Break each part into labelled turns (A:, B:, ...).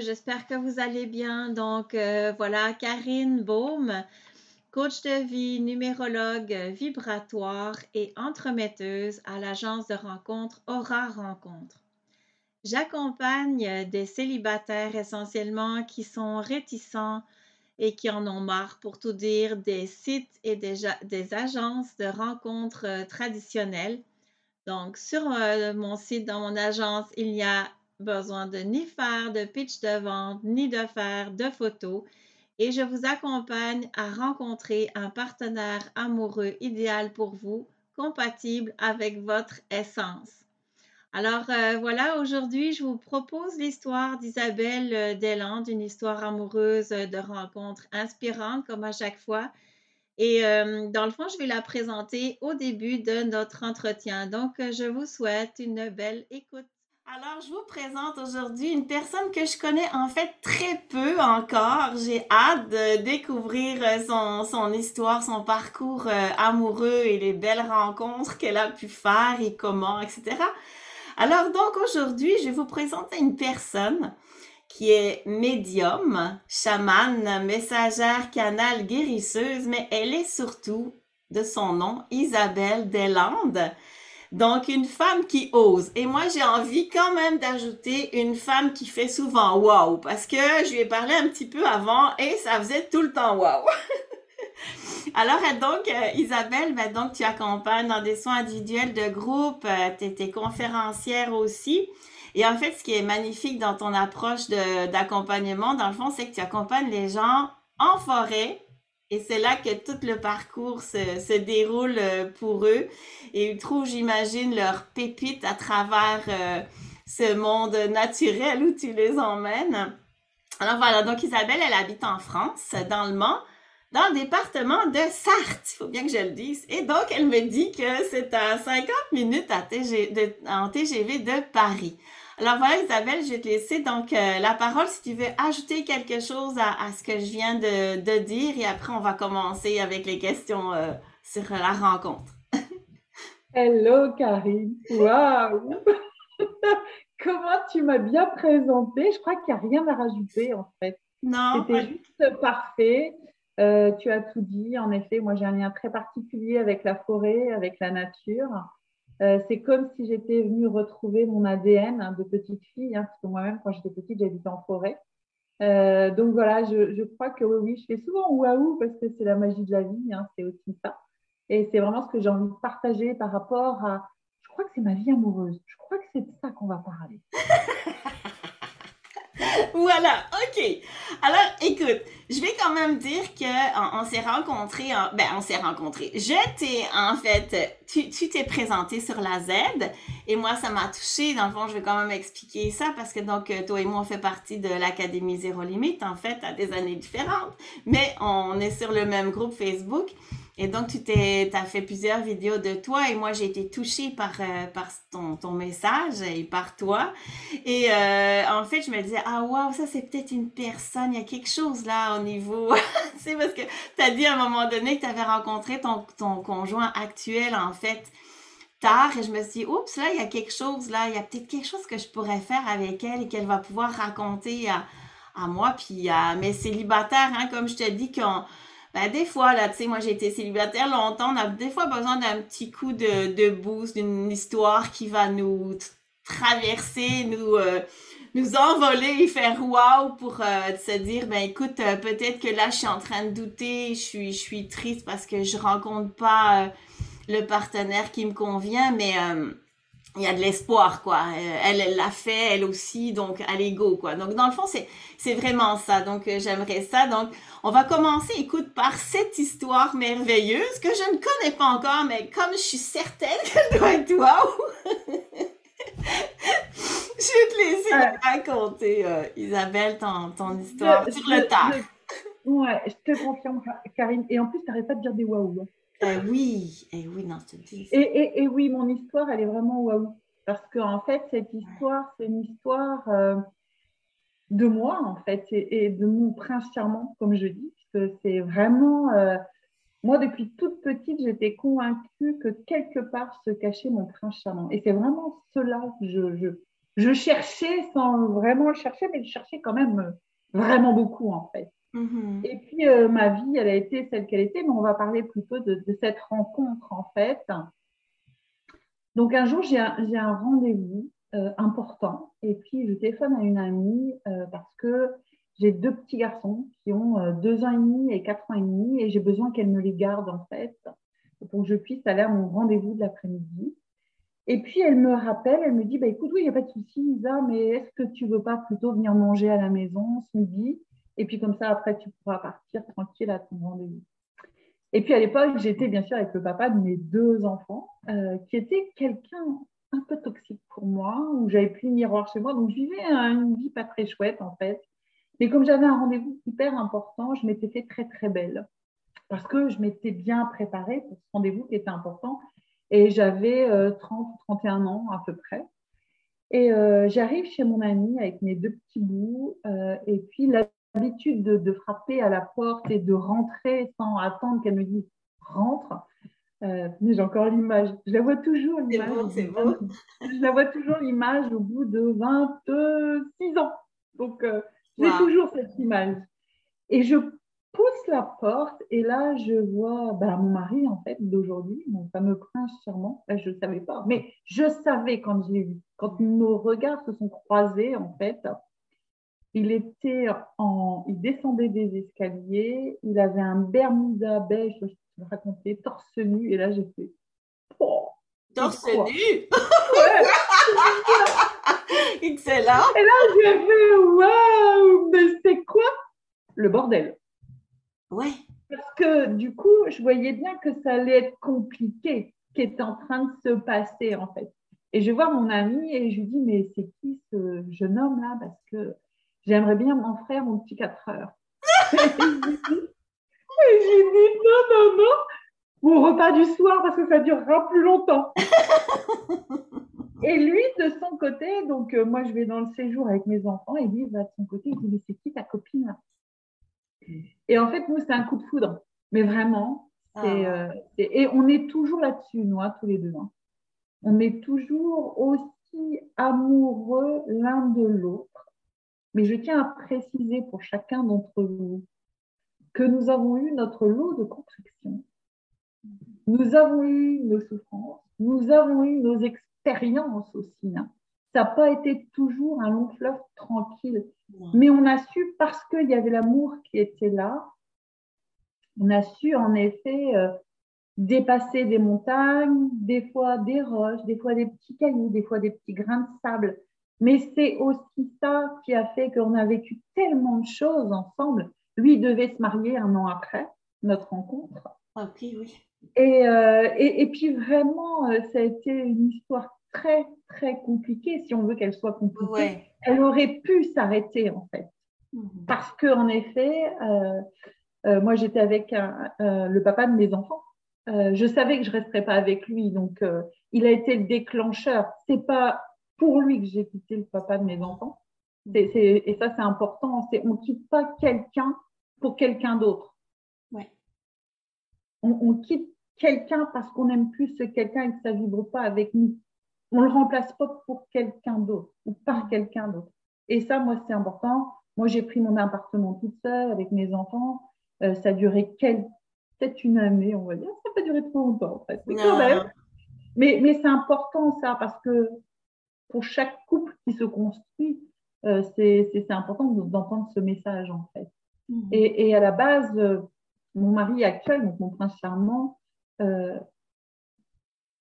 A: j'espère que vous allez bien. Donc euh, voilà, Karine Baume, coach de vie, numérologue, vibratoire et entremetteuse à l'agence de rencontre Aura Rencontre. J'accompagne des célibataires essentiellement qui sont réticents et qui en ont marre, pour tout dire, des sites et des, des agences de rencontres euh, traditionnelles. Donc, sur euh, mon site, dans mon agence, il y a besoin de ni faire de pitch de vente, ni de faire de photos. Et je vous accompagne à rencontrer un partenaire amoureux idéal pour vous, compatible avec votre essence. Alors euh, voilà, aujourd'hui, je vous propose l'histoire d'Isabelle euh, Deslandes, une histoire amoureuse de rencontre inspirante comme à chaque fois. Et euh, dans le fond, je vais la présenter au début de notre entretien. Donc, je vous souhaite une belle écoute. Alors, je vous présente aujourd'hui une personne que je connais en fait très peu encore. J'ai hâte de découvrir euh, son, histoire, son parcours euh, amoureux et les belles rencontres qu'elle a pu faire et comment, etc. Alors, donc aujourd'hui, je vais vous présenter une personne qui est médium, chamane, messagère, canal, guérisseuse, mais elle est surtout, de son nom, Isabelle Deslandes. Donc, une femme qui ose. Et moi, j'ai envie quand même d'ajouter une femme qui fait souvent wow, parce que je lui ai parlé un petit peu avant et ça faisait tout le temps wow. Alors, donc, euh, Isabelle, ben, donc, tu accompagnes dans des soins individuels de groupe, euh, tu es, conférencière aussi. Et en fait, ce qui est magnifique dans ton approche d'accompagnement, dans le fond, c'est que tu accompagnes les gens en forêt et c'est là que tout le parcours se, déroule euh, pour eux. Et ils trouvent, j'imagine, leur pépite à travers euh, ce monde naturel où tu les emmènes. Alors voilà, donc Isabelle, elle habite en France, dans le Mans, dans le département de Sarthe, il faut bien que je le dise. Et donc, elle me dit que c'est à 50 minutes en TGV de Paris. Alors voilà, Isabelle, je vais te laisser donc euh, la parole si tu veux ajouter quelque chose à, ce que je viens de, dire et après on va commencer avec les questions euh, sur la rencontre.
B: Hello Karine, waouh! Comment tu m'as bien présentée? Je crois qu'il n'y a rien à rajouter en fait.
A: Non.
B: C'était juste parfait. Euh, tu as tout dit. En effet, moi j'ai un lien très particulier avec la forêt, avec la nature. Euh, c'est comme si j'étais venue retrouver mon ADN de petite fille, hein, parce que moi-même, quand j'étais petite, j'habitais en forêt. Euh, donc voilà, je, crois que oui, oui, je fais souvent waouh parce que c'est la magie de la vie, hein, c'est aussi ça. Et c'est vraiment ce que j'ai envie de partager par rapport à. Je crois que c'est ma vie amoureuse. Je crois que c'est de ça qu'on va parler.
A: voilà, ok. Alors, écoute, je vais quand même dire que on, s'est rencontrés, ben on s'est rencontrés. Je t'ai en fait, tu t'es présenté sur la Z et moi ça m'a touché. Dans le fond, je vais quand même expliquer ça parce que donc euh, toi et moi on fait partie de l'académie Zéro Limite en fait à des années différentes, mais on est sur le même groupe Facebook. Et donc, tu t'es, as fait plusieurs vidéos de toi et moi, j'ai été touchée par, euh, par ton, ton, message et par toi. Et euh, en fait, je me disais, ah waouh, ça c'est peut-être une personne, il y a quelque chose là au niveau... c'est parce que tu as dit à un moment donné que tu avais rencontré ton, ton conjoint actuel, en fait, tard. Et je me suis dit, oups, là, il y a quelque chose là, il y a peut-être quelque chose que je pourrais faire avec elle et qu'elle va pouvoir raconter à, à moi, puis à mes célibataires, hein, comme je te dis, qu'on ben, des fois, là, tu sais, moi, j'ai été célibataire longtemps. On a des fois besoin d'un petit coup de, de boost, d'une histoire qui va nous traverser, nous, euh, nous envoler et faire wow pour euh, se dire, ben, écoute, euh, peut-être que là, je suis en train de douter, je suis, je suis triste parce que je rencontre pas le partenaire qui me convient, mais il y a de l'espoir, quoi. Elle, elle l'a fait, elle aussi, donc à l'ego, quoi. Donc, dans le fond, c'est, c'est vraiment ça. Donc, j'aimerais ça. Donc, on va commencer, écoute, par cette histoire merveilleuse que je ne connais pas encore, mais comme je suis certaine qu'elle doit être waouh! je vais te laisser raconter, euh, Isabelle, ton, ton histoire sur le tard.
B: ouais, je te confirme, Karine. Et en plus, tu n'arrêtes pas de dire des waouh.
A: Eh oui, eh oui, non, je te dis.
B: Et, et, et, oui, mon histoire, elle est vraiment waouh. Parce qu'en fait, cette histoire, c'est une histoire. Euh, de moi, en fait, et, de mon prince charmant, comme je dis, que c'est vraiment. Euh, moi, depuis toute petite, j'étais convaincue que quelque part se cachait mon prince charmant. Et c'est vraiment cela que je, je cherchais sans vraiment le chercher, mais je cherchais quand même vraiment beaucoup en fait. Mm-hmm. Et puis euh, ma vie, elle a été celle qu'elle était, mais on va parler plutôt de, cette rencontre en fait. Donc un jour, j'ai un, rendez-vous euh, important et puis je téléphone à une amie euh, parce que j'ai deux petits garçons qui ont deux ans et demi et quatre ans et demi et j'ai besoin qu'elle me les garde en fait pour que je puisse aller à mon rendez-vous de l'après-midi. Et puis, elle me rappelle, elle me dit, bah, écoute, oui, il n'y a pas de souci, Isa, mais est-ce que tu veux pas plutôt venir manger à la maison ce midi? Et puis, comme ça, après, tu pourras partir tranquille à ton rendez-vous. Et puis, à l'époque, j'étais bien sûr avec le papa de mes deux enfants, euh, qui était quelqu'un un peu toxique pour moi, où j'avais plus de miroir chez moi. Donc, je vivais une vie pas très chouette, en fait. Mais comme j'avais un rendez-vous hyper important, je m'étais fait très, très belle. Parce que je m'étais bien préparée pour ce rendez-vous qui était important. Et j'avais 30 ou 31 ans à peu près. Et euh, j'arrive chez mon amie avec mes deux petits bouts. Euh, et puis l'habitude de, frapper à la porte et de rentrer sans attendre qu'elle me dise rentre. Euh, mais j'ai encore l'image. Je la vois toujours l'image. Bon, Je la vois toujours l'image au bout de 26 ans. Donc j'ai toujours cette image. Et je pousse la porte et là, je vois bah, mon mari, en fait, d'aujourd'hui, mon fameux prince charmant. je ne savais pas, mais je savais quand je l'ai vu. Quand nos regards se sont croisés, en fait, il était en, il descendait des escaliers, il avait un Bermuda beige, je te raconter, torse nu, et là, j'ai fait,
A: oh, torse nu? Excellent.
B: Et là, j'ai fait, waouh, mais c'est quoi le bordel?
A: Ouais.
B: Parce que du coup, je voyais bien que ça allait être compliqué, ce qui était en train de se passer en fait. Et je vois mon ami et je lui dis, mais c'est qui ce jeune homme là? Parce que j'aimerais bien mon frère, mon petit 4 heures. et j'ai dit, non, non, non, mon repas du soir parce que ça durera plus longtemps. et lui, de son côté, donc euh, moi je vais dans le séjour avec mes enfants et lui va de son côté, il dit, mais c'est qui ta copine là? Et en fait, nous, c'est un coup de foudre. Mais vraiment, ah. euh, et on est toujours là-dessus, nous, hein, tous les deux. Hein. On est toujours aussi amoureux l'un de l'autre. Mais je tiens à préciser pour chacun d'entre vous que nous avons eu notre lot de contractions. Nous avons eu nos souffrances, nous avons eu nos expériences aussi. Hein. Ça n'a pas été toujours un long fleuve tranquille. Mais on a su, parce qu'il y avait l'amour qui était là, on a su en effet euh, dépasser des montagnes, des fois des roches, des fois des petits cailloux, des fois des petits grains de sable. Mais c'est aussi ça qui a fait qu'on a vécu tellement de choses ensemble. Lui devait se marier un an après notre rencontre.
A: Ah, oui.
B: Et, euh, et, et, puis vraiment, euh, ça a été une histoire très, très compliquée, si on veut qu'elle soit compliquée. Elle aurait pu s'arrêter, en fait. Mhm. Parce que, en effet, euh, euh, moi, j'étais avec le papa de mes enfants. je savais que je ne resterais pas avec lui, donc il a été le déclencheur. C'est pas pour lui que j'ai quitté le papa de mes enfants. et ça, c'est important. on ne quitte pas quelqu'un pour quelqu'un d'autre. On, on, quitte quelqu'un parce qu'on n'aime plus ce quelqu'un et que ça ne vibre pas avec nous on ne le remplace pas pour quelqu'un d'autre ou par quelqu'un d'autre. Et ça, moi, c'est important. Moi, j'ai pris mon appartement toute seule avec mes enfants. Euh, ça a duré peut-être une année, on va dire. Ça n'a pas duré trop longtemps, en fait. Mais quand même. Mais, mais c'est important, ça, parce que pour chaque couple qui se construit, euh, c'est important d'entendre ce message, en fait. Mmh. Et, et, à la base, euh, mon mari actuel, donc mon prince charmant,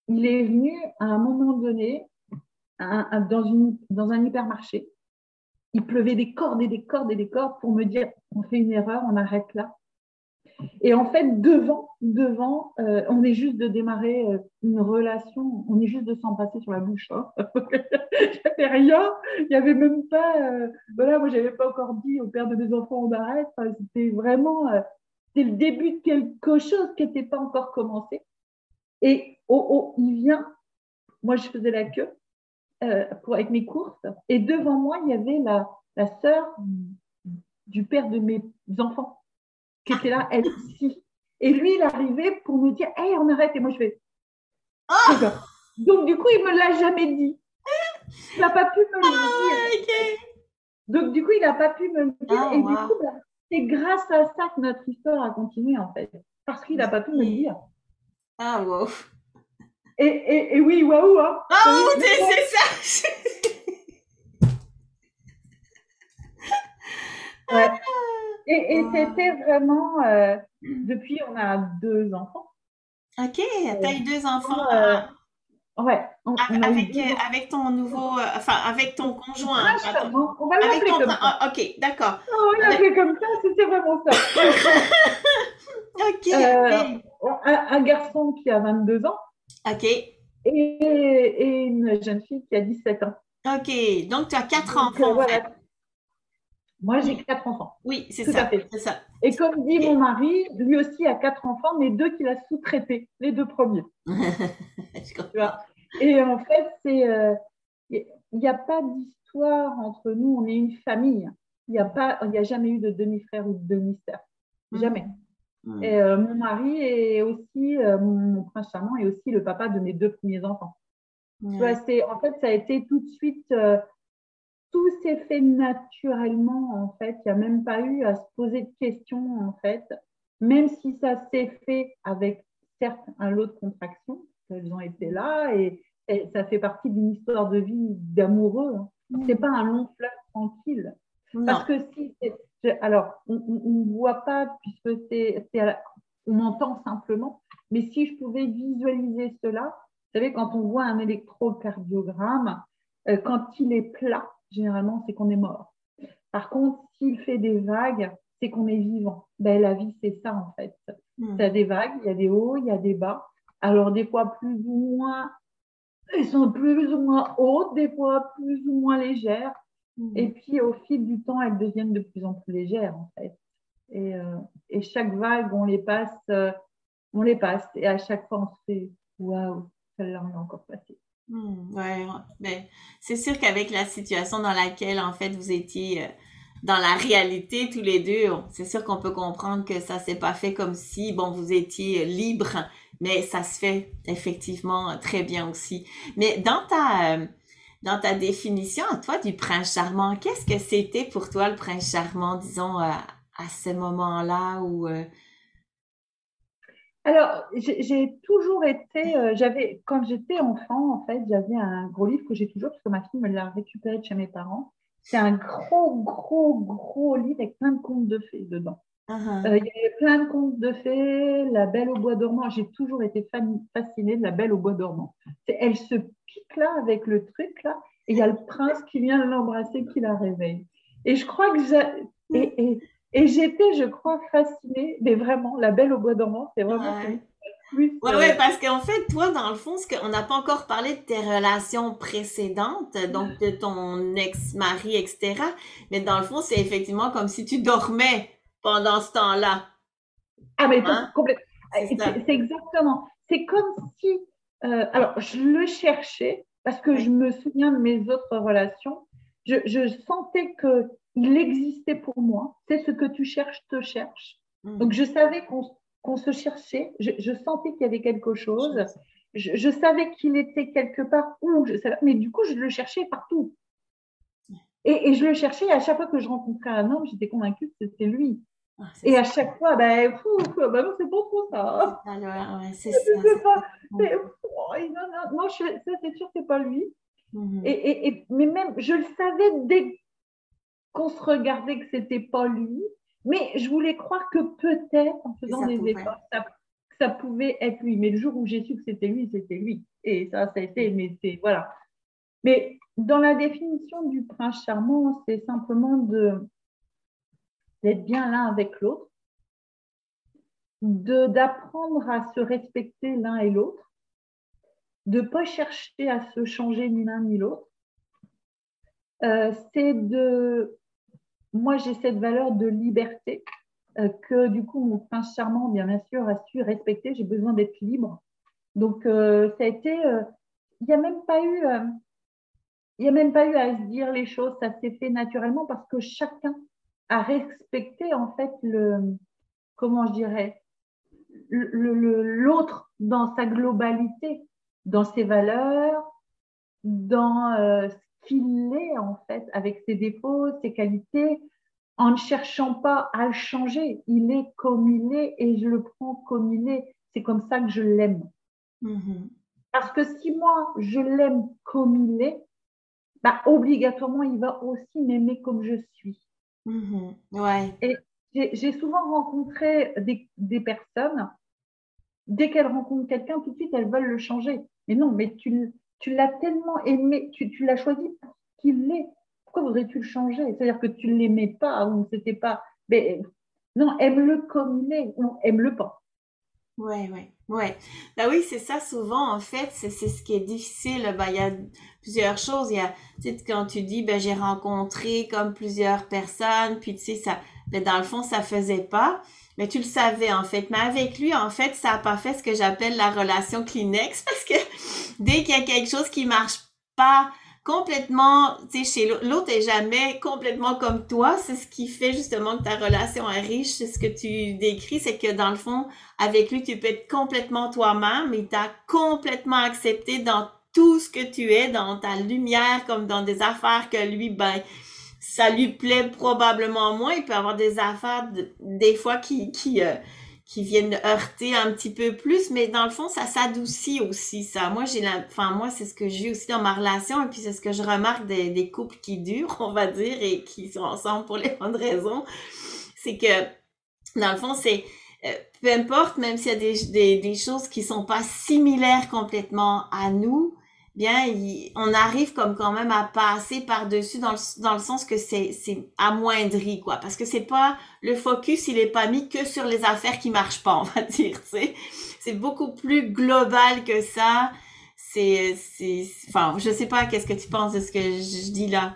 B: il est venu à un moment donné dans, une, dans un hypermarché. Il pleuvait des cordes et des cordes et des cordes pour me dire on fait une erreur, on arrête là. Et en fait, devant, devant, euh, on est juste de démarrer euh, une relation, on est juste de s'en passer sur la bouche. Hein. avait rien, il n'y avait même pas, euh, voilà, moi j'avais pas encore dit au père de mes enfants on arrête. c'était vraiment, le début de quelque chose qui n'était pas encore commencé. Et oh, oh, il vient, moi je faisais la queue pour, avec mes courses, et devant moi, il y avait la, la sœur du père de mes enfants qui était là, elle aussi. Et lui, il arrivait pour me dire Hey, on arrête. Et moi, je fais ah Donc, du coup, il ne me l'a jamais dit. il n'a pas pu me le dire. Donc, du coup, il n'a pas pu me le dire.
A: Ah,
B: et du coup, bah, c'est grâce à ça que notre histoire a continué, en fait. Parce qu'il n'a pas pu me le dire.
A: Ah, wow.
B: Et, et, et oui, waouh, hein.
A: Oh, c'est ça!
B: Ouais. Et, c'était vraiment, euh, depuis, on a deux enfants.
A: Ok, t'as eu deux enfants
B: Euh,
A: ah,
B: Ouais, on, on a eu
A: avec, euh, avec ton nouveau, euh, enfin, avec ton conjoint.
B: Ah,
A: pas ton-.
B: On va
A: Avec
B: l'appeler
A: ton.
B: comme ça.
A: ah, ok, d'accord.
B: Oh, on l'appelait comme ça, c'était vraiment ça.
A: Ok,
B: Euh, un, un garçon qui a 22 ans
A: ok,
B: et, et une jeune fille qui a 17 ans.
A: ok. Donc, tu as quatre
B: Donc,
A: enfants,
B: euh,
A: en fait.
B: Moi, j'ai quatre enfants.
A: Oui, c'est ça.
B: Et comme dit mon mari, lui aussi a quatre enfants, mais deux qu'il a sous-traités, les deux premiers.
A: Je comprends.
B: Tu vois. Et en fait, c'est euh, il n'y a pas d'histoire entre nous. On est une famille. Il n'y a pas, il a jamais eu de demi-frère ou de demi-sœur. Jamais.
A: Mm.
B: Et euh, mon mari est aussi, euh, mon, prince charmant est aussi le papa de mes deux premiers enfants. Tu vois, c'est, en fait, ça a été tout de suite, tout s'est fait naturellement, en fait. Il n'y a même pas eu à se poser de questions, en fait. Même si ça s'est fait avec, certes, un lot de contractions, elles ont été là, et, et ça fait partie d'une histoire de vie d'amoureux. hein. C'est pas un long fleuve tranquille.
A: Non.
B: Parce que si, alors, on ne voit pas puisque c'est, on entend simplement, mais si je pouvais visualiser cela, vous savez, quand on voit un électrocardiogramme, euh, quand il est plat, généralement, c'est qu'on est mort. Par contre, s'il fait des vagues, c'est qu'on est vivant. Ben, la vie, c'est ça, en fait.
A: Mm.
B: Tu as des vagues, il y a des hauts, il y a des bas. Alors, des fois, plus ou moins, elles sont plus ou moins hautes, des fois, plus ou moins légères.
A: Mm.
B: Et puis, au fil du temps, elles deviennent de plus en plus légères, en fait. Et, euh, et chaque vague, on les passe, euh, on les passe. Et à chaque fois, on se fait waouh, celle-là, on l'a encore passée.
A: Hmm, ben, c'est sûr qu'avec la situation dans laquelle, en fait, vous étiez euh, dans la réalité tous les deux, c'est sûr qu'on peut comprendre que ça s'est pas fait comme si, bon, vous étiez libre, mais ça se fait effectivement très bien aussi. Mais dans ta, euh, dans ta définition, à toi, du prince charmant, qu'est-ce que c'était pour toi le prince charmant, disons, à, ce moment-là où, euh,
B: Alors, j'ai toujours été, euh, j'avais, quand j'étais enfant, en fait, j'avais un gros livre que j'ai toujours, parce que ma fille me l'a récupéré de chez mes parents. C'est un gros, gros, gros livre avec plein de contes de fées dedans.
A: uh-huh.
B: Euh, il y avait plein de contes de fées, La Belle au Bois dormant. J'ai toujours été fascinée de La Belle au Bois dormant. C'est- Elle se pique là avec le truc là, et il y a le prince qui vient l'embrasser, qui la réveille. Et je crois que j'ai. Et, et, et j'étais, je crois, fascinée, mais vraiment, La Belle au Bois dormant, c'est vraiment
A: Ouais.
B: plus.
A: Ouais,
B: euh,
A: ouais, parce qu'en fait, toi, dans le fond, ce qu'on n'a pas encore parlé de tes relations précédentes, donc de ton ex-mari, etc. Mais dans le fond, c'est effectivement comme si tu dormais pendant ce temps-là.
B: Ah, mais
A: Hein?
B: complètement.
A: C'est
B: exactement. C'est comme si. euh, alors, je le cherchais parce que
A: Oui.
B: je me souviens de mes autres relations. Je, je sentais qu'il existait pour moi. C'est ce que tu cherches, te cherche.
A: Mm.
B: Donc, je savais qu'on qu'on se cherchait. Je, je sentais qu'il y avait quelque chose. Je, je savais qu'il était quelque part où. Je savais, mais du coup, je le cherchais partout. Et, et je le cherchais. Et à chaque fois que je rencontrais un homme, j'étais convaincue que c'était lui.
A: Ah,
B: Et à chaque fois, ben, ben non, c'est pas trop ça.
A: Alors, ouais, c'est ça.
B: pas. oh, non, non, non, je- ça c'est sûr, c'est pas lui.
A: Mhm.
B: Et, et, et- mais même, je le savais dès qu'on se regardait que c'était pas lui. Mais je voulais croire que peut-être, en faisant des
A: pouvait.
B: efforts, ça, pouvait être lui. Mais le jour où j'ai su que c'était lui, c'était lui. Et ça, ça a été, mais c'est, voilà. Mais dans la définition du prince charmant, c'est simplement de d'être bien l'un avec l'autre, de d'apprendre à se respecter l'un et l'autre, de pas chercher à se changer ni l'un ni l'autre. Euh, c'est de, moi j'ai cette valeur de liberté euh, que du coup mon prince charmant bien sûr a su respecter. J'ai besoin d'être libre. Donc euh, ça a été, euh, il n'y a même pas eu, il y a même pas eu à se dire les choses. Ça s'est fait naturellement parce que chacun a respecté en fait le, comment je dirais, l'autre dans sa globalité, dans ses valeurs, dans euh, ce qu'il est en fait, avec ses défauts, ses qualités, en ne cherchant pas à le changer. Il est comme il est et je le prends comme il est. C'est comme ça que je l'aime. Mm-hmm. Parce que si moi, je l'aime comme il est, bah, obligatoirement, il va aussi m'aimer comme je suis.
A: Mm-hmm. Ouais.
B: Et j'ai souvent rencontré des, des personnes, dès qu'elles rencontrent quelqu'un, tout de suite, elles veulent le changer. Mais non, mais tu, tu l'as tellement aimé, tu, l'as choisi pour qu'il est. Pourquoi voudrais-tu le changer? C'est-à-dire que tu ne l'aimais pas ou c'était pas. Mais non, aime-le comme il est, ou aime-le pas.
A: Oui, oui, oui. Ben oui, c'est ça souvent, en fait, c'est ce qui est difficile. Ben, il y a plusieurs choses. Il y a, tu sais, quand tu dis, ben, j'ai rencontré comme plusieurs personnes, puis tu sais, ça, ben, dans le fond, ça faisait pas. Mais tu le savais, en fait. Mais avec lui, en fait, ça n'a pas fait ce que j'appelle la relation Kleenex, parce que dès qu'il y a quelque chose qui marche pas complètement, tu sais, chez l'autre est jamais complètement comme toi. C'est ce qui fait justement que ta relation est riche. C'est ce que tu décris, c'est que dans le fond, avec lui, tu peux être complètement toi-même, il t'a complètement accepté dans tout ce que tu es, dans ta lumière, comme dans des affaires que lui, ben, ça lui plaît probablement moins. Il peut avoir des affaires, des fois, qui, qui, euh, qui viennent heurter un petit peu plus, mais dans le fond, ça s'adoucit aussi, ça. Moi, j'ai la, enfin, moi, c'est ce que j'ai aussi dans ma relation, et puis c'est ce que je remarque des, des, couples qui durent, on va dire, et qui sont ensemble pour les bonnes raisons. C'est que, dans le fond, c'est, euh, peu importe, même s'il y a des, des, des choses qui sont pas similaires complètement à nous, bien, on arrive comme quand même à passer par-dessus dans le, dans le sens que c'est, amoindri, quoi. Parce que c'est pas, le focus, il est pas mis que sur les affaires qui marchent pas, on va dire, tu. C'est beaucoup plus global que ça. C'est, c'est, enfin, je sais pas, qu'est-ce que tu penses de ce que je, dis là?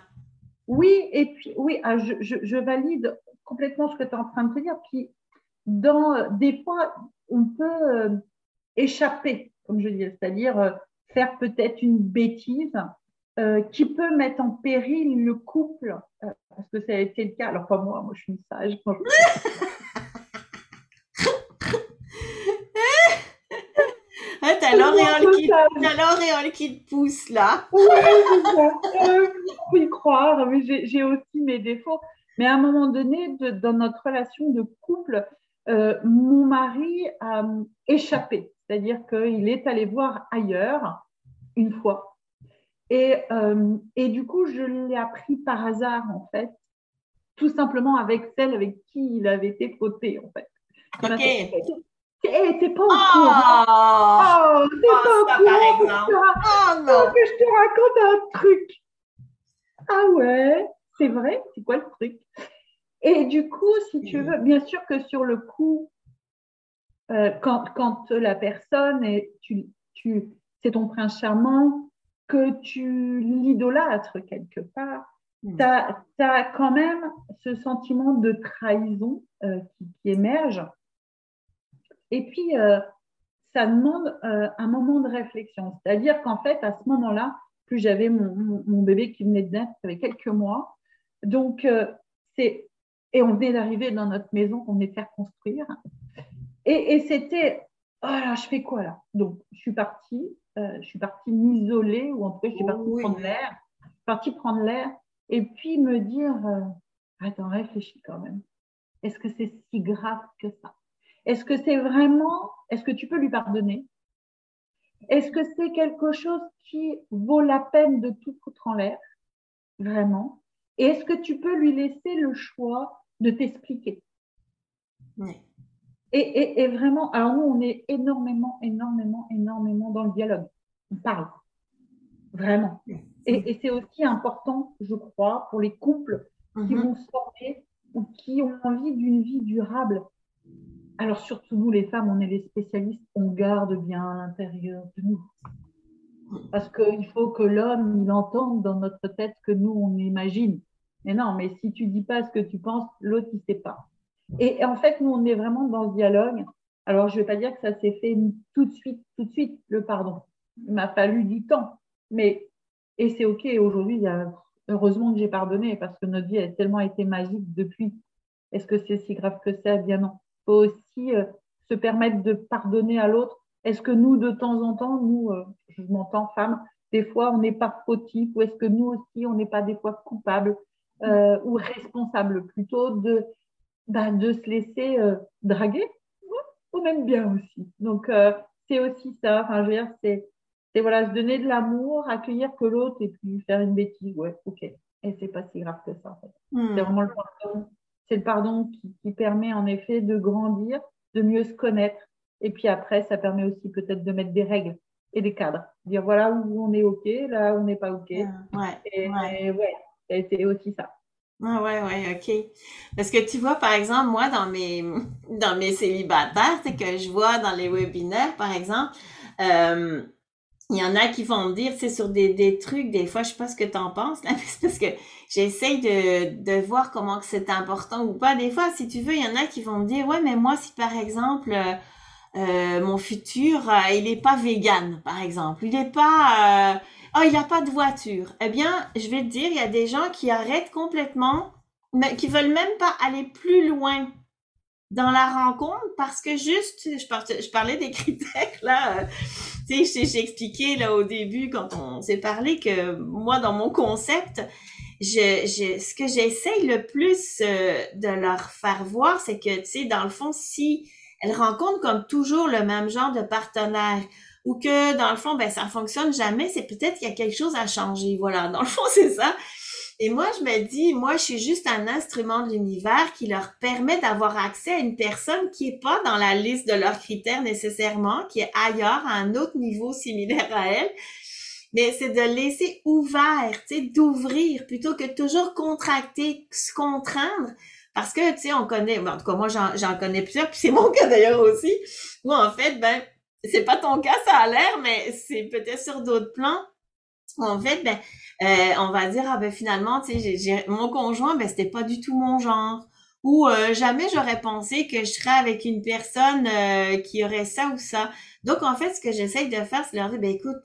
B: Oui, et puis, oui, ah, je, je, valide complètement ce que tu es en train de te dire. Puis, dans, des fois, on peut euh, échapper, comme je dis, c'est-à-dire, euh, faire peut-être une bêtise euh, qui peut mettre en péril le couple, euh, parce que ça a été le cas. Alors, pas moi, moi je suis une sage.
A: Ah, t'as l'auréole qui, qui te pousse là.
B: oui, c'est euh, y croire, mais j'ai aussi mes défauts. Mais à un moment donné, dans notre relation de couple, mon mari a échappé. C'est-à-dire qu'il est allé voir ailleurs une fois. Et, euh, et du coup, je l'ai appris par hasard, en fait, tout simplement avec celle avec qui il avait été poté, en fait.
A: Ok.
B: Eh, t'es pas au courant. Oh, oh t'es pas au courant. Oh non. Que je te raconte un truc. Ah ouais, c'est vrai, c'est quoi le truc? Et du coup, si tu veux, bien sûr que sur le coup, euh, quand, quand, la personne est, tu, tu, c'est ton prince charmant, que tu l'idolâtres quelque part, hmm. tu as, quand même ce sentiment de trahison euh, qui, émerge. Et puis, euh, ça demande euh, un moment de réflexion. C'est-à-dire qu'en fait, à ce moment-là, plus j'avais mon, bébé qui venait de naître, ça fait quelques mois. Donc, c'est. Et on venait d'arriver dans notre maison qu'on venait de faire construire. Et, et c'était, oh là, je fais quoi là? Donc, je suis partie, euh, je suis partie m'isoler, ou en tout cas, je suis partie prendre l'air. partie prendre l'air et puis me dire euh, Attends, réfléchis quand même. Est-ce que c'est si grave que ça? Est-ce que c'est vraiment. Est-ce que tu peux lui pardonner? Est-ce que c'est quelque chose qui vaut la peine de tout foutre en l'air? Vraiment? Et est-ce que tu peux lui laisser le choix de t'expliquer?
A: Oui.
B: Et, vraiment, alors nous, on est énormément, énormément, énormément dans le dialogue. On parle. Vraiment. Et, c'est aussi important, je crois, pour les couples qui mhm. vont se former ou qui ont envie d'une vie durable. Alors, surtout nous, les femmes, on est les spécialistes, on garde bien à l'intérieur de nous. Parce qu'il faut que l'homme, il entende dans notre tête que nous, on imagine. Mais non, mais si tu dis pas ce que tu penses, l'autre, il sait pas. Et, en fait, nous, on est vraiment dans ce dialogue. Alors, je ne vais pas dire que ça s'est fait tout de suite, tout de suite, le pardon. Il m'a fallu du temps. Mais, et c'est OK. Aujourd'hui, heureusement que j'ai pardonné parce que notre vie a tellement été magique depuis. Est-ce que c'est si grave que ça? Bien non. Il faut aussi euh, se permettre de pardonner à l'autre. Est-ce que nous, de temps en temps, nous, euh, je m'entends femme, des fois on n'est pas fautif ou est-ce que nous aussi on n'est pas des fois coupable euh, ou responsable plutôt de, bah, de se laisser euh, draguer ou même bien aussi. Donc euh, c'est aussi ça. Enfin, je veux dire, c'est c'est voilà, se donner de l'amour, accueillir que l'autre et puis faire une bêtise. Ouais, ok. Et c'est pas si grave que ça. En fait. Hmm. C'est vraiment le pardon. C'est le pardon qui, qui, permet en effet de grandir, de mieux se connaître. Et puis après, ça permet aussi peut-être de mettre des règles et des cadres. Dire voilà où on est ok, là où on n'est pas ok.
A: Hmm. Ouais,
B: et, ouais. ouais c'est aussi ça.
A: Ah ouais, ouais, ok. Parce que tu vois, par exemple, moi, dans mes, dans mes célibataires, c'est que je vois dans les webinaires, par exemple, euh, il y en a qui vont me dire, c'est sur des, des trucs, des fois, je sais pas ce que tu en penses, là, parce que j'essaye de, de voir comment que c'est important ou pas. Des fois, si tu veux, il y en a qui vont me dire, ouais, mais moi, si par exemple, euh, euh mon futur, il est pas vegan, par exemple, il est pas, oh, il a pas de voiture. Eh bien, je vais te dire, il y a des gens qui arrêtent complètement, mais qui veulent même pas aller plus loin dans la rencontre parce que juste, je, parlais, des critères là, euh, tu sais, j'ai expliqué là au début quand on s'est parlé que moi dans mon concept, je ce que j'essaye le plus euh, de leur faire voir, c'est que tu sais, dans le fond, si elles rencontrent comme toujours le même genre de partenaire ou que dans le fond, ben ça fonctionne jamais, c'est peut-être qu'il y a quelque chose à changer. Voilà, dans le fond, c'est ça. Et moi, je me dis, moi, je suis juste un instrument de l'univers qui leur permet d'avoir accès à une personne qui est pas dans la liste de leurs critères nécessairement, qui est ailleurs, à un autre niveau similaire à elle. Mais c'est de laisser ouvert, tu sais, d'ouvrir plutôt que toujours contracter, se contraindre. Parce que, tu sais, on connaît, en tout cas, moi, j'en connais plusieurs, puis c'est mon cas d'ailleurs aussi, où en fait, ben, c'est pas ton cas, ça a l'air, mais c'est peut-être sur d'autres plans en fait, ben, euh, on va dire, ah ben finalement, tu sais, mon conjoint, ben c'était pas du tout mon genre. Ou euh, jamais j'aurais pensé que je serais avec une personne euh, qui aurait ça ou ça. Donc, en fait, ce que j'essaye de faire, c'est leur dire, ben écoute,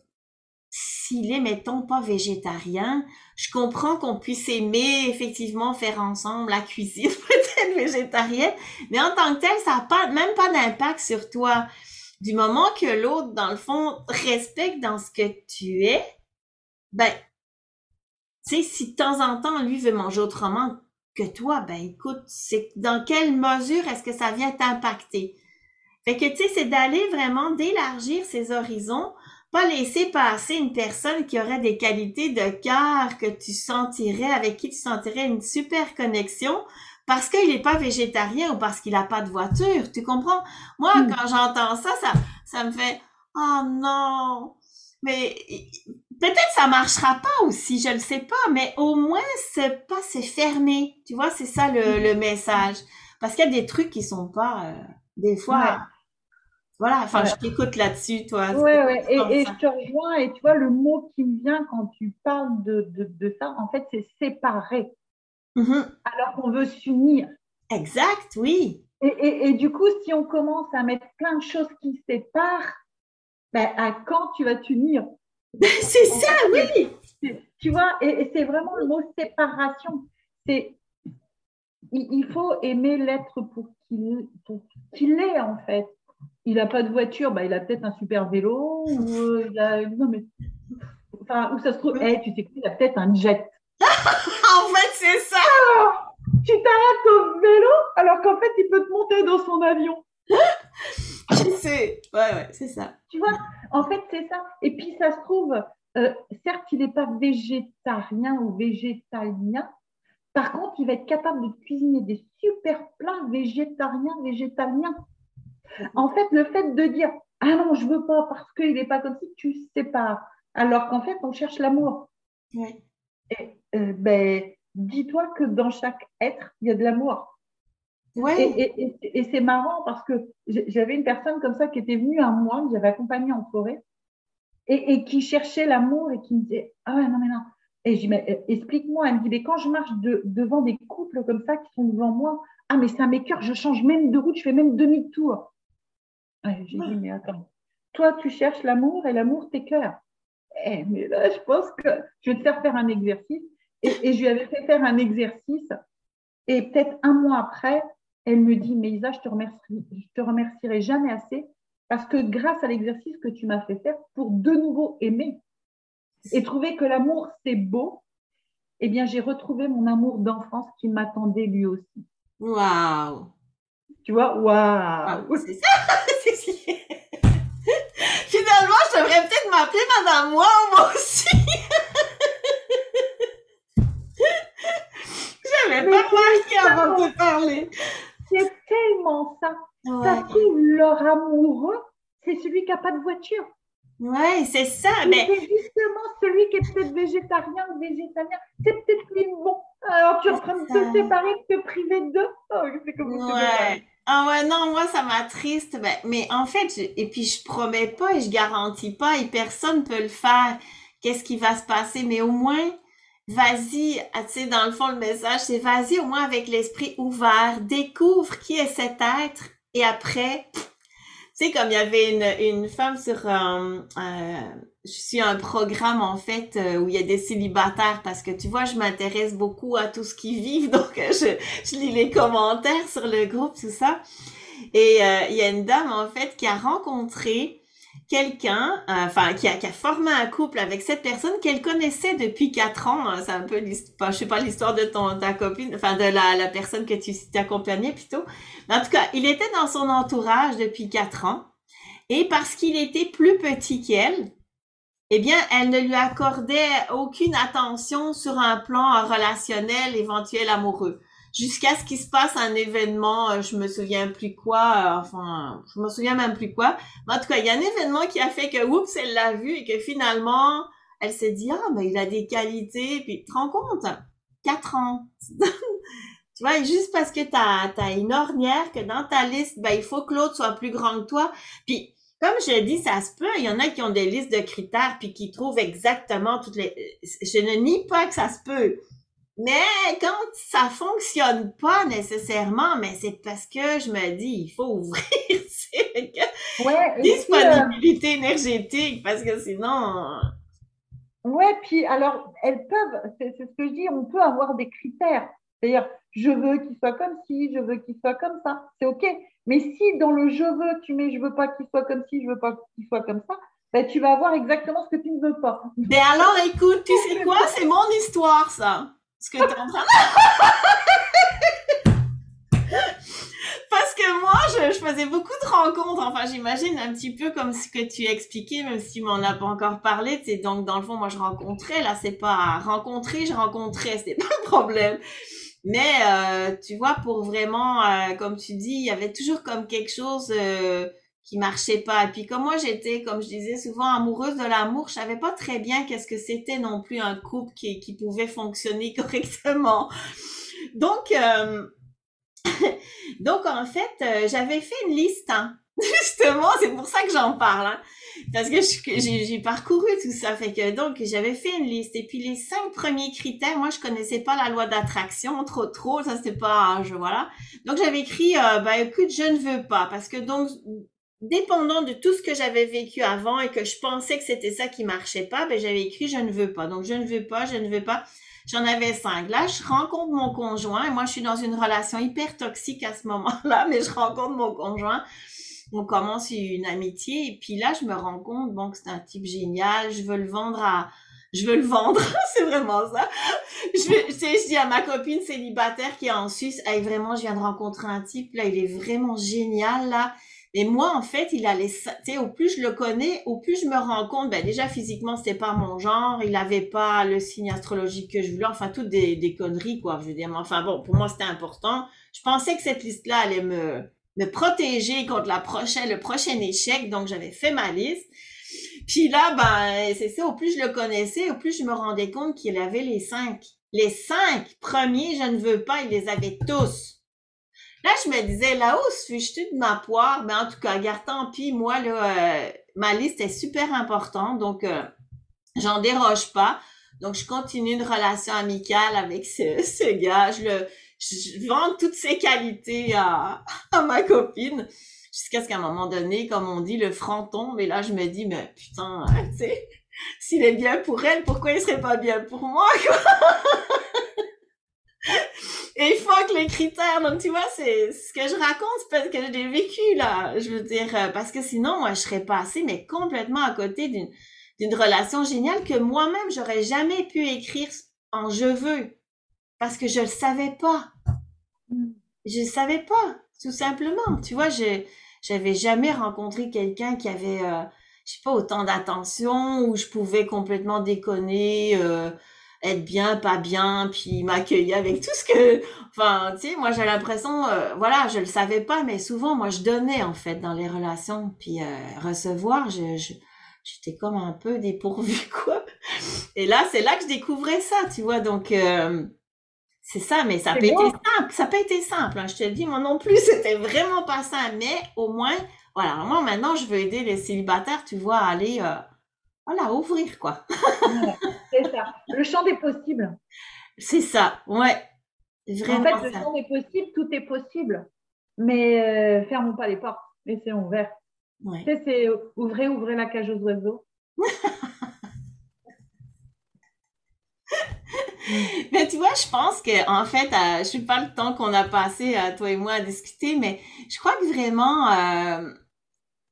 A: s'il est, mettons, pas végétarien, je comprends qu'on puisse aimer, effectivement, faire ensemble la cuisine, peut-être végétarienne, mais en tant que tel, ça n'a pas, même pas d'impact sur toi. Du moment que l'autre, dans le fond, respecte dans ce que tu es, ben, tu sais, si de temps en temps, lui veut manger autrement que toi, ben écoute, c'est dans quelle mesure est-ce que ça vient t'impacter? Fait que, tu sais, c'est d'aller vraiment d'élargir ses horizons, pas laisser passer une personne qui aurait des qualités de cœur que tu sentirais, avec qui tu sentirais une super connexion, parce qu'il n'est pas végétarien ou parce qu'il n'a pas de voiture. Tu comprends? Moi, hmm. quand j'entends ça, ça, ça me fait, oh non! Mais Peut-être ça marchera pas aussi, je le sais pas, mais au moins c'est pas c'est fermé. Tu vois, c'est ça le, le, message. Parce qu'il y a des trucs qui sont pas euh, des fois. Voilà, enfin je t'écoute là-dessus, toi.
B: Oui, ouais. Et, je te rejoins. Et tu vois, le mot qui me vient quand tu parles de, de, de ça, en fait, c'est séparer. Mm-hmm. Alors qu'on veut s'unir.
A: Exact, oui.
B: Et, et, et, du coup, si on commence à mettre plein de choses qui séparent, ben, à quand tu vas t'unir?
A: C'est ça, oui.
B: Tu vois, et, c'est vraiment le mot séparation. C'est il, faut aimer l'être pour qu'il est en fait. Il n'a pas de voiture, bah, il a peut-être un super vélo ou euh, il a non mais enfin où ça se trouve, hey, tu sais il a peut-être un jet.
A: en fait, c'est ça.
B: tu t'arrêtes au vélo alors qu'en fait il peut te monter dans son avion.
A: Je sais, ouais ouais, c'est ça.
B: Tu vois, en fait, c'est ça. Et puis, ça se trouve, euh, certes, il n'est pas végétarien ou végétalien. Par contre, il va être capable de cuisiner des super plats végétariens, végétaliens. En fait, le fait de dire Ah non, je veux pas parce qu'il n'est pas comme si tu sais pas. Alors qu'en fait, on cherche l'amour.
A: Oui.
B: Et euh, ben, dis-toi que dans chaque être, il y a de l'amour. Et, c'est marrant parce que j'avais une personne comme ça qui était venue à moi, que j'avais accompagnée en forêt, et, qui cherchait l'amour et qui me disait Ah ouais, non, mais non. Et je dis Mais euh, explique-moi. Elle me dit Mais quand je marche devant des couples comme ça qui sont devant moi, ah, mais ça m'écœure, je change même de route, je fais même demi-tour. J'ai dit Mais attends, toi, tu cherches l'amour et l'amour t'écœure. Eh, mais là, je pense que je vais te faire faire un exercice. Et, et je lui avais fait faire un exercice. Et peut-être un mois après, elle me dit, mais Isa, je te, remercie, je te remercierai jamais assez parce que grâce à l'exercice que tu m'as fait faire pour de nouveau aimer. et trouver que l'amour, c'est beau, eh bien, j'ai retrouvé mon amour d'enfance qui m'attendait lui aussi.
A: Waouh!
B: Tu vois, waouh!
A: c'est ça! Finalement, je devrais peut-être m'appeler Madame moi aussi! J'avais pas remarqué avant de parler.
B: C'est tellement ça. Ça trouve leur amoureux, c'est celui qui n'a pas de voiture.
A: Oui, c'est ça. Mais...
B: C'est justement celui qui est peut-être végétarien ou végétalien. C'est peut-être lui bon. Alors tu es en train de te séparer, de te priver d'eux. Oh, c'est comme
A: ouais. Ah ouais, non, moi, ça m'attriste. Ben, mais en fait, et puis je promets pas et je garantis pas et personne peut le faire. Qu'est-ce qui va se passer? Mais au moins, vas-y, ah, tu dans le fond, le message, c'est vas-y au moins avec l'esprit ouvert, découvre qui est cet être et après, tu sais, comme il y avait une, une femme sur euh, euh, je suis un programme en fait euh, où il y a des célibataires parce que tu vois, je m'intéresse beaucoup à tout ce qui vivent, donc je, je lis les commentaires sur le groupe, tout ça. Et il y a une dame en fait qui a rencontré quelqu'un, euh, enfin, qui a, qui a formé un couple avec cette personne qu'elle connaissait depuis quatre ans. Hein, c'est un peu, je sais pas, l'histoire de ton, ta copine, enfin, de la, la personne que tu t'accompagnais plutôt. Mais en tout cas, il était dans son entourage depuis quatre ans. Et parce qu'il était plus petit qu'elle, eh bien, elle ne lui accordait aucune attention sur un plan relationnel, éventuel amoureux jusqu'à ce qu'il se passe un événement, euh, je me souviens plus quoi, euh, enfin, je me souviens même plus quoi. Mais en tout cas, il y a un événement qui a fait que, oups, elle l'a vu et que finalement, elle s'est dit, ah, mais il a des qualités, puis tu te rends compte, quatre ans. tu vois, juste parce que t'as as une ornière, que dans ta liste, ben, il faut que l'autre soit plus grand que toi. Puis, comme je dis, ça se peut. Il y en a qui ont des listes de critères puis qui trouvent exactement toutes les. Je ne nie pas que ça se peut. Mais quand ça fonctionne pas nécessairement, mais c'est parce que je me dis, il faut ouvrir,
B: ouais,
A: disponibilité énergétique, parce que sinon.
B: Ouais, puis alors, elles peuvent, c'est ce que je dis, on peut avoir des critères. C'est-à-dire, je veux qu'il soit comme ci, je veux qu'il soit comme ça, c'est OK. Mais si dans le je veux, tu mets je veux pas qu'il soit comme ci, je veux pas qu'il soit comme ça, ben, tu vas avoir exactement ce que tu ne veux pas.
A: Mais ben alors, écoute, tu sais quoi, c'est mon histoire, ça ce que tu es en train Parce que moi, je, faisais beaucoup de rencontres. Enfin, j'imagine un petit peu comme ce que tu expliquais, même si on n'a pas encore parlé. C'est donc dans le fond, moi, je rencontrais. Là, c'est pas rencontrer, je rencontrais, c'était pas le problème. Mais euh, tu vois, pour vraiment, euh, comme tu dis, il y avait toujours comme quelque chose. Euh, qui marchait pas. Et puis comme moi j'étais, comme je disais souvent, amoureuse de l'amour, je savais pas très bien qu'est-ce que c'était non plus un couple qui, qui pouvait fonctionner correctement. Donc, euh, donc en fait, euh, j'avais fait une liste. Hein. Justement, c'est pour ça que j'en parle. Hein. Parce que j'ai parcouru tout ça. Fait que donc j'avais fait une liste. Et puis les cinq premiers critères, moi je connaissais pas la loi d'attraction, trop trop, ça c'était pas je voilà. Donc j'avais écrit ben écoute, je ne veux pas parce que donc dépendant de tout ce que j'avais vécu avant et que je pensais que c'était ça qui marchait pas, ben j'avais écrit je ne veux pas. Donc je ne veux pas, je ne veux pas. J'en avais cinq. Là, je rencontre mon conjoint et moi je suis dans une relation hyper toxique à ce moment-là, mais je rencontre mon conjoint. On commence une amitié et puis là je me rends compte bon que c'est un type génial, je veux le vendre à je veux le vendre, c'est vraiment ça. Je, veux, tu sais, je dis à ma copine célibataire qui est en Suisse, hey, vraiment, je viens de rencontrer un type, là, il est vraiment génial, là. Et moi, en fait, il allait, tu sais, au plus je le connais, au plus je me rends compte, ben déjà physiquement, c'était pas mon genre, il avait pas le signe astrologique que je voulais, enfin toutes des, des conneries, quoi, je veux dire. Mais enfin bon, pour moi, c'était important. Je pensais que cette liste-là allait me, me protéger contre la prochaine, le prochain échec, donc j'avais fait ma liste. Puis là, ben, c'est ça, au plus je le connaissais, au plus je me rendais compte qu'il avait les cinq. Les cinq premiers, je ne veux pas, il les avait tous. Là, je me disais, là-haut, suis-je de ma poire? Mais en tout cas, garde tant pis, moi, là, euh, ma liste est super importante, donc euh, j'en déroge pas. Donc, je continue une relation amicale avec ce, ce gars. Je le je vends toutes ses qualités à, ma copine. Jusqu'à ce qu'à un moment donné, comme on dit, le front tombe. Et là, je me dis, mais putain, tu sais, s'il est bien pour elle, pourquoi il serait pas bien pour moi? Et il faut que les critères, donc tu vois, c'est ce que je raconte, parce que je l'ai vécu là, je veux dire, euh, parce que sinon, moi, je serais passée, mais complètement à côté d'une relation géniale que moi-même, j'aurais jamais pu écrire en je veux parce que je le savais pas. Je savais pas, tout simplement. Tu vois, je j'avais jamais rencontré quelqu'un qui avait euh, je sais pas autant d'attention où je pouvais complètement déconner euh, être bien, pas bien, puis m'accueillir avec tout ce que, enfin, tu sais, moi j'ai l'impression, euh, voilà, je le savais pas, mais souvent moi je donnais en fait dans les relations, puis recevoir, je, je j'étais comme un peu dépourvue, quoi. Et là, c'est là que je découvrais ça, tu vois. Donc, euh, c'est ça, mais ça n'a pas été simple. Ça n'a pas été simple. Hein. Je te le dis, moi non plus, c'était vraiment pas ça. Mais au moins, voilà, moi maintenant, je veux aider les célibataires, tu vois, à aller, euh, voilà, ouvrir, quoi.
B: c'est ça. Le champ des possibles.
A: C'est ça, ouais.
B: Vraiment en fait, le champ des possibles, tout est possible. Mais euh, fermons pas les portes, laissons ouvert. Tu sais, c'est ouvrez, ouvrez la cage aux oiseaux.
A: mais tu vois, je pense que en fait, je je sais pas le temps qu'on a passé à toi et moi à discuter, mais je crois que vraiment euh,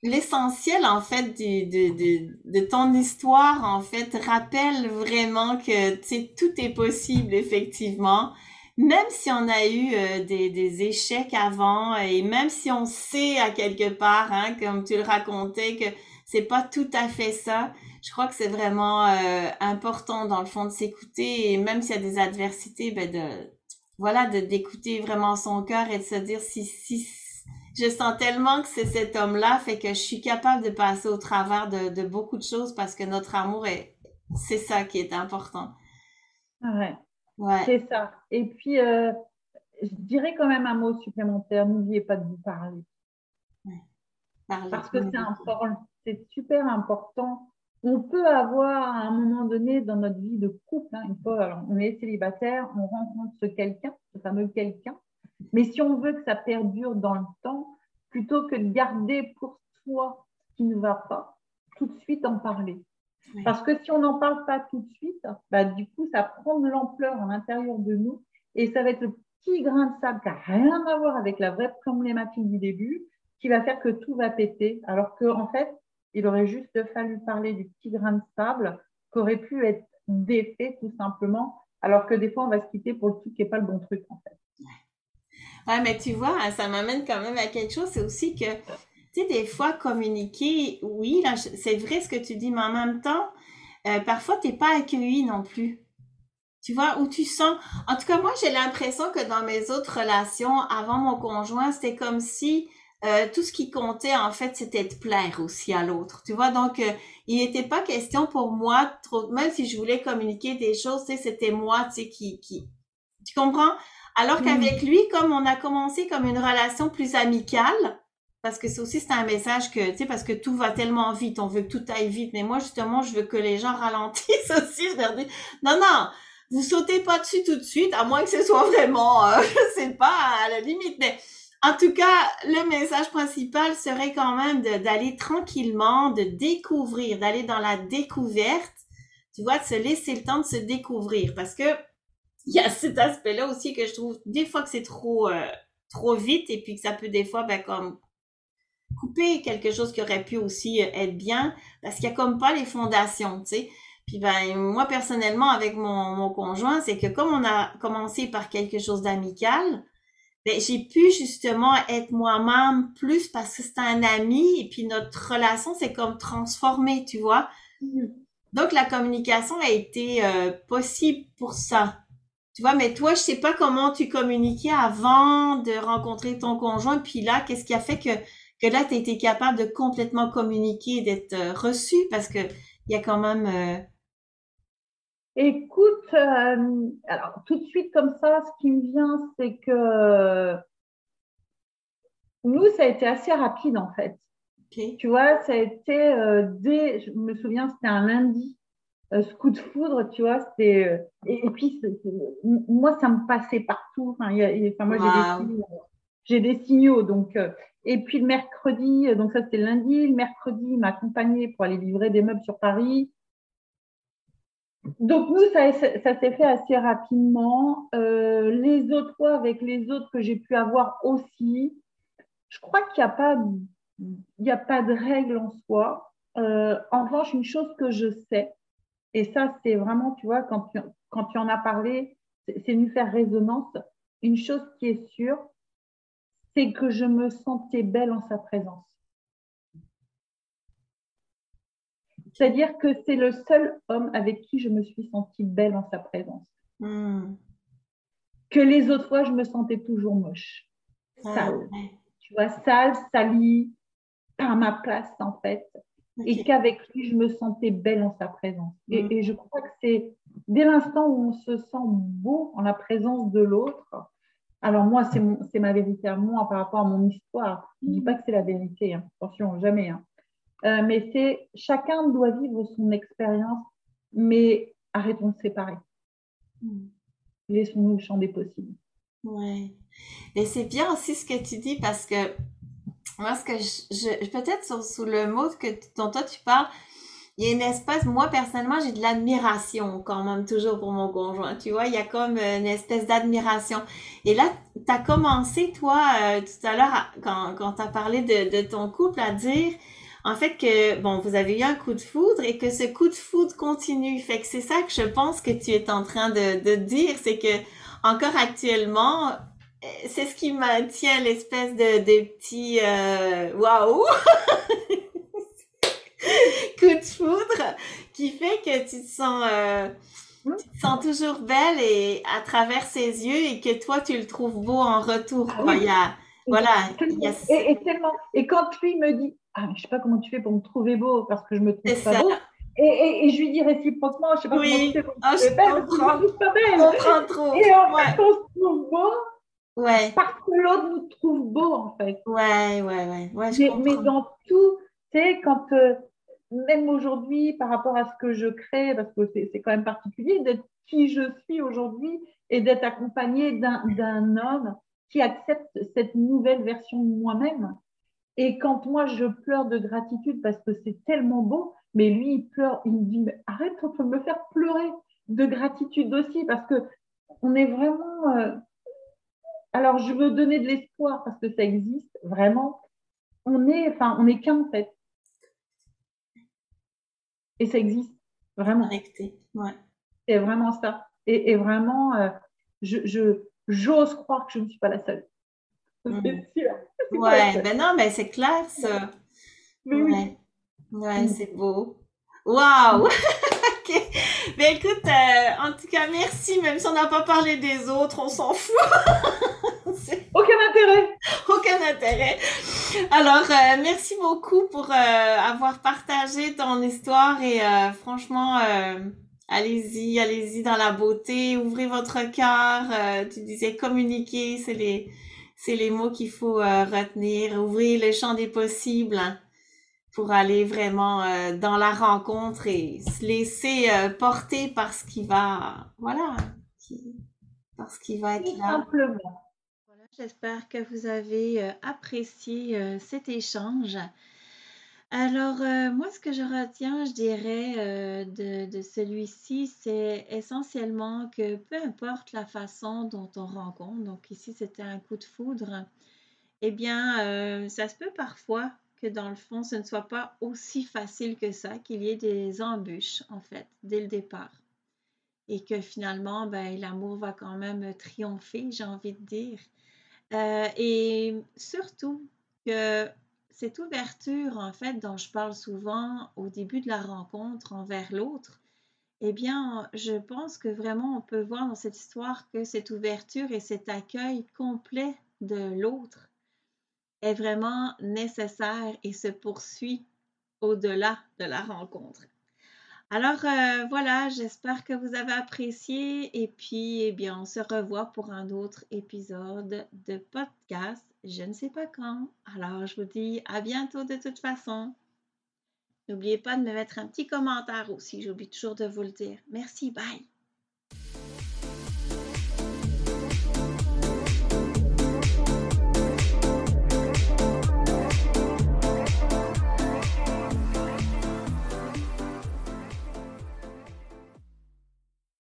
A: l'essentiel en fait de, de, de, ton histoire en fait rappelle vraiment que tout est possible effectivement. Même si on a eu euh, des, des, échecs avant et même si on sait à quelque part, hein, comme tu le racontais, que c'est pas tout à fait ça, je crois que c'est vraiment euh, important dans le fond de s'écouter et même s'il y a des adversités, ben de voilà, de d'écouter vraiment son cœur et de se dire si si je sens tellement que c'est cet homme-là, fait que je suis capable de passer au travers de, de beaucoup de choses parce que notre amour est c'est ça qui est important.
B: Ouais. C'est ça. Et puis, euh, je dirais quand même un mot supplémentaire. N'oubliez pas de vous parler. Parce que c'est important, c'est super important. On peut avoir à un moment donné dans notre vie de couple, hein, une fois on est célibataire, on rencontre ce quelqu'un, ce fameux quelqu'un. Mais si on veut que ça perdure dans le temps, plutôt que de garder pour soi ce qui ne va pas, tout de suite en parler. Parce que si on n'en parle pas tout de suite, bah, du coup, ça prend de l'ampleur à l'intérieur de nous et ça va être le petit grain de sable qui n'a rien à voir avec la vraie problématique du début qui va faire que tout va péter. Alors qu'en en fait, il aurait juste fallu parler du petit grain de sable qui aurait pu être défait tout simplement. Alors que des fois, on va se quitter pour le truc qui n'est pas le bon truc en fait.
A: Ouais, mais tu vois, ça m'amène quand même à quelque chose, c'est aussi que tu sais, des fois, communiquer, oui, là, c'est vrai ce que tu dis, mais en même temps, euh, parfois, tu n'es pas accueilli non plus. Tu vois, où tu sens. En tout cas, moi, j'ai l'impression que dans mes autres relations, avant mon conjoint, c'était comme si euh, tout ce qui comptait, en fait, c'était de plaire aussi à l'autre. Tu vois, donc, euh, il n'était pas question pour moi, même si je voulais communiquer des choses, tu sais, c'était moi, tu sais, qui, qui. Tu comprends? Alors qu'avec lui, comme on a commencé comme une relation plus amicale, parce que c'est aussi c'est un message que tu sais parce que tout va tellement vite, on veut que tout aille vite, mais moi justement je veux que les gens ralentissent aussi. Je leur dis non non, vous sautez pas dessus tout de suite, à moins que ce soit vraiment, euh, je sais pas à la limite, mais en tout cas le message principal serait quand même d'aller tranquillement, de découvrir, d'aller dans la découverte, tu vois, de se laisser le temps de se découvrir, parce que il y a cet aspect-là aussi que je trouve des fois que c'est trop euh, trop vite et puis que ça peut des fois ben comme couper quelque chose qui aurait pu aussi euh, être bien parce qu'il y a comme pas les fondations, tu sais. Puis ben moi personnellement avec mon, mon conjoint, c'est que comme on a commencé par quelque chose d'amical, ben, j'ai pu justement être moi-même plus parce que c'est un ami et puis notre relation s'est comme transformée, tu vois. Mm-hmm. Donc la communication a été euh, possible pour ça. Tu vois, mais toi, je sais pas comment tu communiquais avant de rencontrer ton conjoint. Puis là, qu'est-ce qui a fait que que là, tu été capable de complètement communiquer, d'être euh, reçu? Parce que il y a quand même. Euh,
B: Écoute, euh, alors tout de suite comme ça, ce qui me vient, c'est que nous, ça a été assez rapide en fait. Tu vois, ça a été dès, je me souviens, c'était un lundi, ce coup de foudre, tu vois, c'était. Et, puis, moi, ça me passait partout. Enfin, moi, j'ai des, j'ai des, signaux, donc et puis le mercredi, donc ça c'était lundi, le mercredi, il m'a accompagné pour aller livrer des meubles sur Paris. Donc nous, ça, ça s'est fait assez rapidement. Euh, les autres fois, avec les autres que j'ai pu avoir aussi, je crois qu'il n'y a, pas, il a pas de règle en soi. euh, en revanche, une chose que je sais, et ça, c'est vraiment, tu vois, quand tu, quand tu en as parlé, c'est nous faire résonance. Une chose qui est sûre, c'est que je me sentais belle en sa présence. C'est-à-dire que c'est le seul homme avec qui je me suis sentie belle en sa présence. Hmm. Que les autres fois, je me sentais toujours moche, sale. Tu vois, sale, salie, pas à ma place en fait. Et qu'avec lui, je me sentais belle en sa présence. Et, hmm. et je crois que c'est dès l'instant où on se sent beau en la présence de l'autre, alors moi, c'est ma vérité à moi par rapport à mon histoire. Je ne dis pas que c'est la vérité, hein. attention, jamais. Hein. Euh, mais c'est chacun doit vivre son expérience, mais arrêtons de séparer. Hmm. Laissons-nous le champ des possibles.
A: Ouais. Et c'est bien aussi ce que tu dis parce que moi, ce que je, peut-être sous, le mot que, dont toi tu parles, il y a une espèce, moi personnellement, j'ai de l'admiration quand même toujours pour mon conjoint. Tu vois, il y a comme une espèce d'admiration. Et là, tu as commencé, toi, euh, tout à l'heure, quand, quand tu as parlé de, de, ton couple, à dire, en fait, que, bon, vous avez eu un coup de foudre et que ce coup de foudre continue. Fait que c'est ça que je pense que tu es en train de, de dire, c'est que, encore actuellement, c'est ce qui maintient l'espèce de, de petit euh, waouh coup de foudre qui fait que tu te sens euh, tu te sens toujours belle et à travers ses yeux et que toi tu le trouves beau en retour. Ah il y a, voilà.
B: et, tellement, et quand lui me dit ah je sais pas comment tu fais pour me trouver beau parce que je me trouve pas beau. Et, et, je lui dis réciproquement, je sais pas comment tu fais pour me ah, trouver belle, parce que pas belle.
A: On trop.
B: Et en fait, on se trouve beau Ouais. Parce que l'autre nous trouve beau, en fait.
A: Ouais, ouais, ouais. ouais
B: mais, mais, dans tout, tu sais, quand, euh, même aujourd'hui, par rapport à ce que je crée, parce que c'est quand même particulier d'être qui je suis aujourd'hui et d'être accompagnée d'un homme qui accepte cette nouvelle version de moi-même. Et quand moi, je pleure de gratitude parce que c'est tellement beau, mais lui, il pleure, il me dit, mais arrête, on peut me faire pleurer de gratitude aussi parce que on est vraiment... Euh, alors, je veux donner de l'espoir parce que ça existe vraiment. On est, enfin, on est qu'un fait. Et ça existe vraiment.
A: Connecté, ouais.
B: C'est vraiment ça. Et, vraiment, euh, je, j'ose croire que je ne suis pas la seule. C'est
A: mm. sûr. Ouais, ben non, mais c'est clair ça. ouais, ouais mm. c'est beau. Waouh! ok. Ben écoute, euh, en tout cas, merci. Même si on n'a pas parlé des autres, on s'en fout.
B: Aucun intérêt.
A: Aucun intérêt. Alors, euh, merci beaucoup pour euh, avoir partagé ton histoire et franchement, allez-y, allez-y dans la beauté, ouvrez votre cœur. tu disais communiquer, c'est les, c'est les mots qu'il faut retenir. Ouvrez le champ des possibles. Pour aller vraiment euh, dans la rencontre et se laisser euh, porter par ce qui va, voilà, par ce qui va être là.
C: Simplement. Voilà, j'espère que vous avez euh, apprécié cet échange. Alors, moi, ce que je retiens, je dirais, de, de celui-ci, c'est essentiellement que peu importe la façon dont on rencontre, donc ici, c'était un coup de foudre, eh bien, ça se peut parfois que dans le fond, ce ne soit pas aussi facile que ça, qu'il y ait des embûches, en fait, dès le départ. Et que finalement, ben, l'amour va quand même triompher, j'ai envie de dire. Euh, et surtout que cette ouverture, en fait, dont je parle souvent au début de la rencontre envers l'autre, eh bien, je pense que vraiment on peut voir dans cette histoire que cette ouverture et cet accueil complet de l'autre est vraiment nécessaire et se poursuit au-delà de la rencontre. Alors euh, voilà, j'espère que vous avez apprécié et puis eh bien on se revoit pour un autre épisode de podcast. Je ne sais pas quand. Alors je vous dis à bientôt de toute façon. N'oubliez pas de me mettre un petit commentaire aussi, j'oublie toujours de vous le dire. Merci, bye.